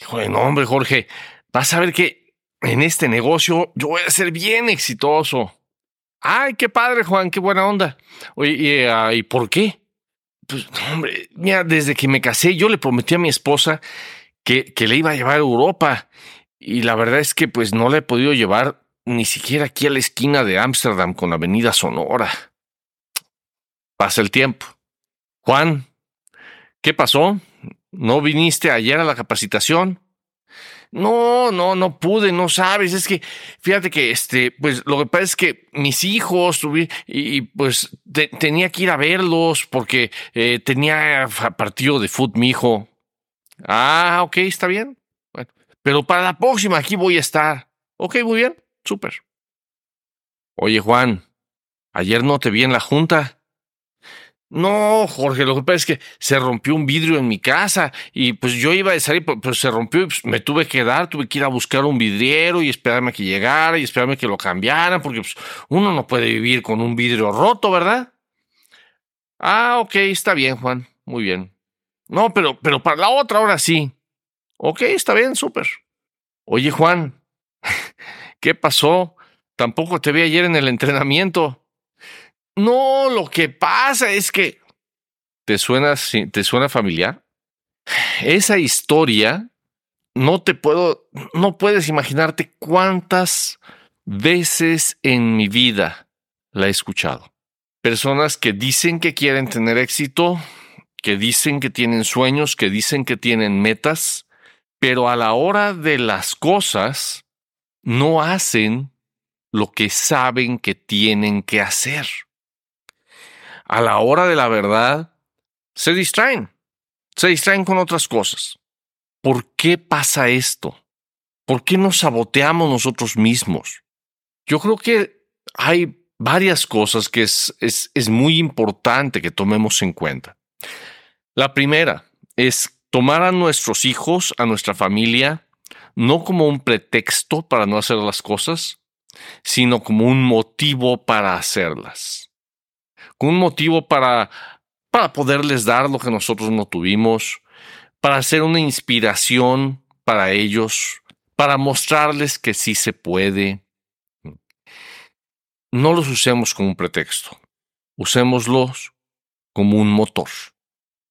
Hijo de no, hombre, Jorge, vas a ver que en este negocio yo voy a ser bien exitoso. Ay, qué padre, Juan, qué buena onda. Oye, ¿y, ah, ¿y por qué? Pues, hombre, mira, desde que me casé, yo le prometí a mi esposa que, que le iba a llevar a Europa. Y la verdad es que, pues, no la he podido llevar ni siquiera aquí a la esquina de Ámsterdam con Avenida Sonora. Pasa el tiempo. Juan, ¿qué pasó? ¿No viniste ayer a la capacitación? No, no, no pude, no sabes. Es que, fíjate que, este, pues lo que pasa es que mis hijos, y, y pues tenía que ir a verlos porque eh, tenía partido de fútbol mi hijo. Ah, ok, está bien. Pero para la próxima aquí voy a estar. Ok, muy bien, súper. Oye, Juan, ayer no te vi en la junta. No, Jorge, lo que pasa es que se rompió un vidrio en mi casa y pues yo iba a salir, pero se rompió y pues, me tuve que dar, tuve que ir a buscar un vidriero y esperarme a que llegara y esperarme que lo cambiaran, porque pues, uno no puede vivir con un vidrio roto, ¿verdad? Ah, ok, está bien, Juan, muy bien. No, pero, pero para la otra hora sí. Ok, está bien, súper. Oye, Juan, ¿qué pasó? Tampoco te vi ayer en el entrenamiento. No, lo que pasa es que... ¿Te suena, ¿Te suena familiar? Esa historia, no te puedo, no puedes imaginarte cuántas veces en mi vida la he escuchado. Personas que dicen que quieren tener éxito, que dicen que tienen sueños, que dicen que tienen metas, pero a la hora de las cosas no hacen lo que saben que tienen que hacer a la hora de la verdad, se distraen, se distraen con otras cosas. ¿Por qué pasa esto? ¿Por qué nos saboteamos nosotros mismos? Yo creo que hay varias cosas que es, es, es muy importante que tomemos en cuenta. La primera es tomar a nuestros hijos, a nuestra familia, no como un pretexto para no hacer las cosas, sino como un motivo para hacerlas con un motivo para, para poderles dar lo que nosotros no tuvimos, para ser una inspiración para ellos, para mostrarles que sí se puede. No los usemos como un pretexto, usémoslos como un motor,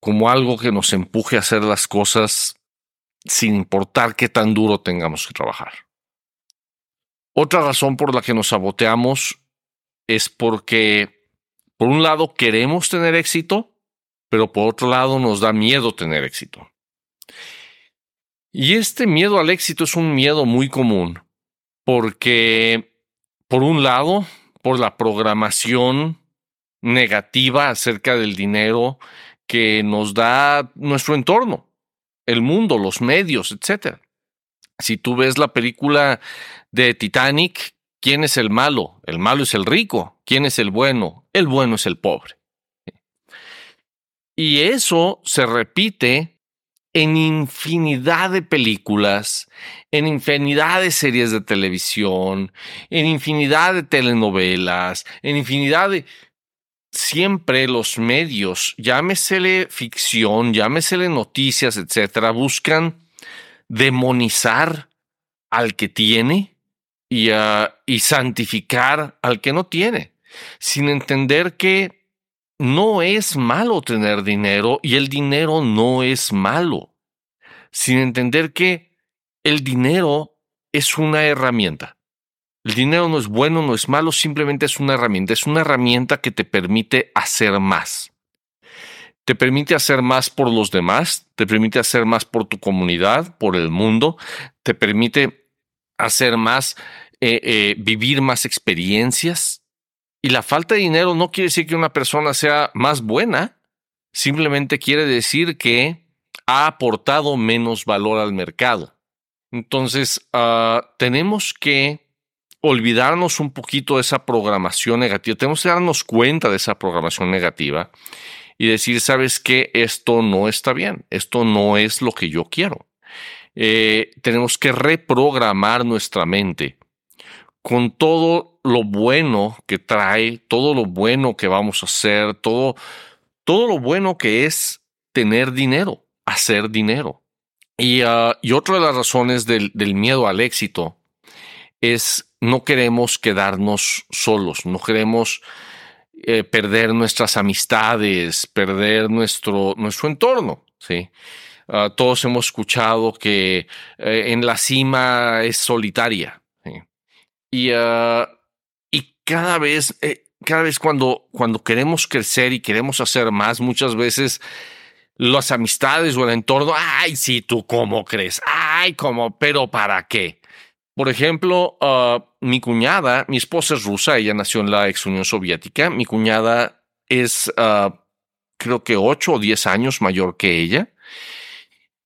como algo que nos empuje a hacer las cosas sin importar qué tan duro tengamos que trabajar. Otra razón por la que nos saboteamos es porque por un lado queremos tener éxito, pero por otro lado nos da miedo tener éxito. Y este miedo al éxito es un miedo muy común, porque por un lado, por la programación negativa acerca del dinero que nos da nuestro entorno, el mundo, los medios, etc. Si tú ves la película de Titanic, ¿quién es el malo? El malo es el rico. ¿Quién es el bueno? el bueno es el pobre. Y eso se repite en infinidad de películas, en infinidad de series de televisión, en infinidad de telenovelas, en infinidad de... Siempre los medios, llámesele ficción, llámesele noticias, etcétera, buscan demonizar al que tiene y, ah, y santificar al que no tiene sin entender que no es malo tener dinero y el dinero no es malo, sin entender que el dinero es una herramienta. El dinero no es bueno, no es malo, simplemente es una herramienta. Es una herramienta que te permite hacer más. Te permite hacer más por los demás, te permite hacer más por tu comunidad, por el mundo, te permite hacer más, eh, eh, vivir más experiencias, y la falta de dinero no quiere decir que una persona sea más buena, simplemente quiere decir que ha aportado menos valor al mercado. Entonces, ah, tenemos que olvidarnos un poquito de esa programación negativa, tenemos que darnos cuenta de esa programación negativa y decir, sabes que esto no está bien, esto no es lo que yo quiero. Eh, tenemos que reprogramar nuestra mente con todo lo bueno que trae, todo lo bueno que vamos a hacer, todo, todo lo bueno que es tener dinero, hacer dinero. Y, uh, y otra de las razones del, del miedo al éxito es no queremos quedarnos solos, no queremos eh, perder nuestras amistades, perder nuestro, nuestro entorno, ¿sí? Uh, todos hemos escuchado que eh, en la cima es solitaria. Y, uh, y cada vez, eh, cada vez cuando, cuando queremos crecer y queremos hacer más, muchas veces las amistades o el entorno, ay, sí, tú cómo crees, ay, cómo, pero ¿para qué? Por ejemplo, uh, mi cuñada, mi esposa es rusa, ella nació en la ex Unión Soviética, mi cuñada es creo que ocho o diez años mayor que ella.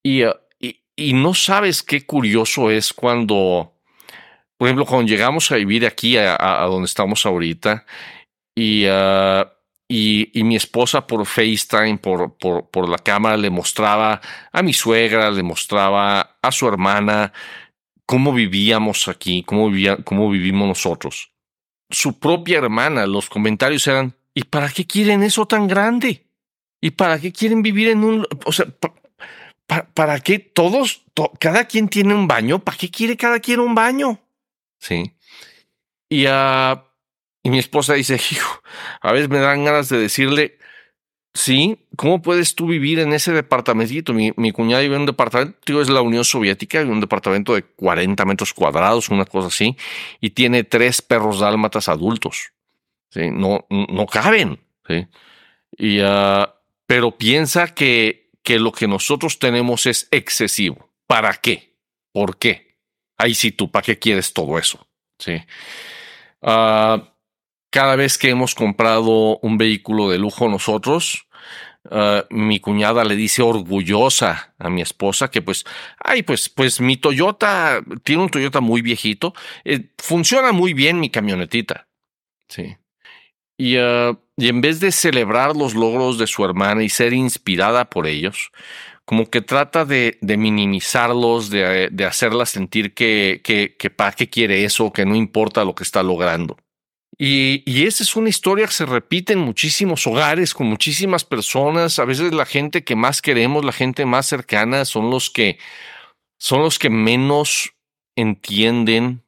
Y, uh, y, y, no sabes qué curioso es cuando, por ejemplo, cuando llegamos a vivir aquí, a, donde estamos ahorita, y, y, y, mi esposa por FaceTime, por, por, por la cámara, le mostraba a mi suegra, le mostraba a su hermana, cómo vivíamos aquí, cómo, vivía, cómo vivimos nosotros. Su propia hermana, los comentarios eran, ¿y para qué quieren eso tan grande? ¿Y para qué quieren vivir en un... O sea, ¿para, para qué todos, to, cada quien tiene un baño? ¿Para qué quiere cada quien un baño? Sí. Y, uh, y mi esposa dice, hijo, a veces me dan ganas de decirle, Sí, ¿cómo puedes tú vivir en ese departamentito? Mi, mi cuñada vive en un departamento, digo, es la Unión Soviética, en un departamento de 40 metros cuadrados, una cosa así, y tiene tres perros dálmatas adultos. ¿sí? No, no caben. ¿sí? Y, uh, pero piensa que, que lo que nosotros tenemos es excesivo. ¿Para qué? ¿Por qué? Ahí sí tú, ¿para qué quieres todo eso? Sí. Uh, cada vez que hemos comprado un vehículo de lujo nosotros, Uh, mi cuñada le dice orgullosa a mi esposa que pues, ay, pues, pues mi Toyota tiene un Toyota muy viejito, eh, funciona muy bien mi camionetita. Sí. Y, uh, y en vez de celebrar los logros de su hermana y ser inspirada por ellos, como que trata de, minimizarlos, de, de, hacerla sentir que, que, que para qué quiere eso, que no importa lo que está logrando. Y, y, esa es una historia que se repite en muchísimos hogares, con muchísimas personas. A veces la gente que más queremos, la gente más cercana, son los que son los que menos entienden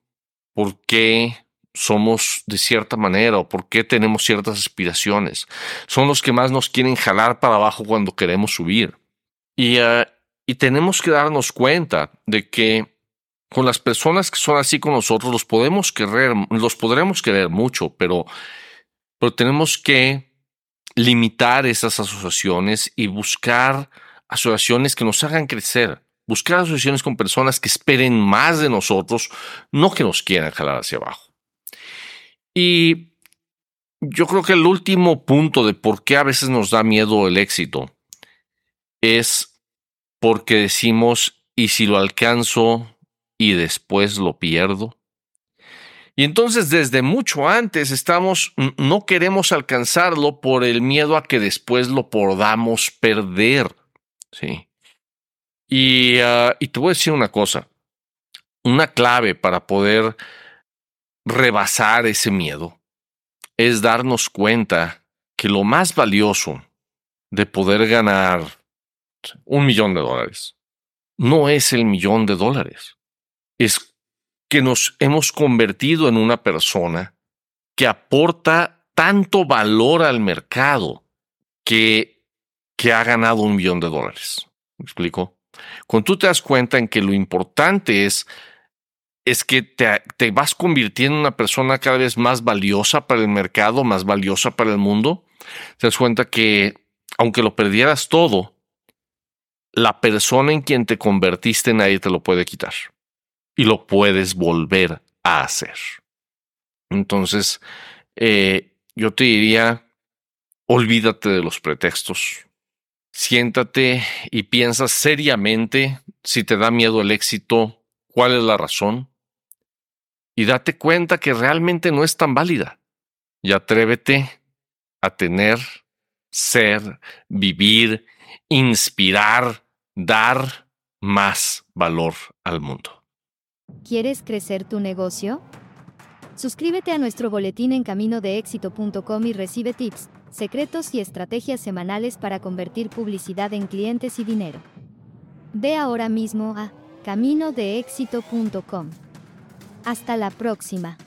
por qué somos de cierta manera o por qué tenemos ciertas aspiraciones. Son los que más nos quieren jalar para abajo cuando queremos subir. Y, uh, y tenemos que darnos cuenta de que con las personas que son así con nosotros, los podemos querer, los podremos querer mucho, pero, pero tenemos que limitar esas asociaciones y buscar asociaciones que nos hagan crecer. Buscar asociaciones con personas que esperen más de nosotros, no que nos quieran jalar hacia abajo. Y yo creo que el último punto de por qué a veces nos da miedo el éxito es porque decimos, ¿y si lo alcanzo? y después lo pierdo? Y entonces desde mucho antes estamos, no queremos alcanzarlo por el miedo a que después lo podamos perder. Sí. Y, uh, y te voy a decir una cosa, una clave para poder rebasar ese miedo es darnos cuenta que lo más valioso de poder ganar un millón de dólares no es el millón de dólares es que nos hemos convertido en una persona que aporta tanto valor al mercado que, que ha ganado un millón de dólares. ¿Me explico? Cuando tú te das cuenta en que lo importante es, es que te, vas convirtiendo en una persona cada vez más valiosa para el mercado, más valiosa para el mundo, te das cuenta que aunque lo perdieras todo, la persona en quien te convertiste nadie te lo puede quitar y lo puedes volver a hacer. Entonces, eh, yo te diría, olvídate de los pretextos. Siéntate y piensa seriamente si te da miedo el éxito, cuál es la razón. Y date cuenta que realmente no es tan válida. Y atrévete a tener, ser, vivir, inspirar, dar más valor al mundo. ¿Quieres crecer tu negocio? Suscríbete a nuestro boletín en caminodeéxito.com y recibe tips, secretos y estrategias semanales para convertir publicidad en clientes y dinero. Ve ahora mismo a caminodeexito.com. Hasta la próxima.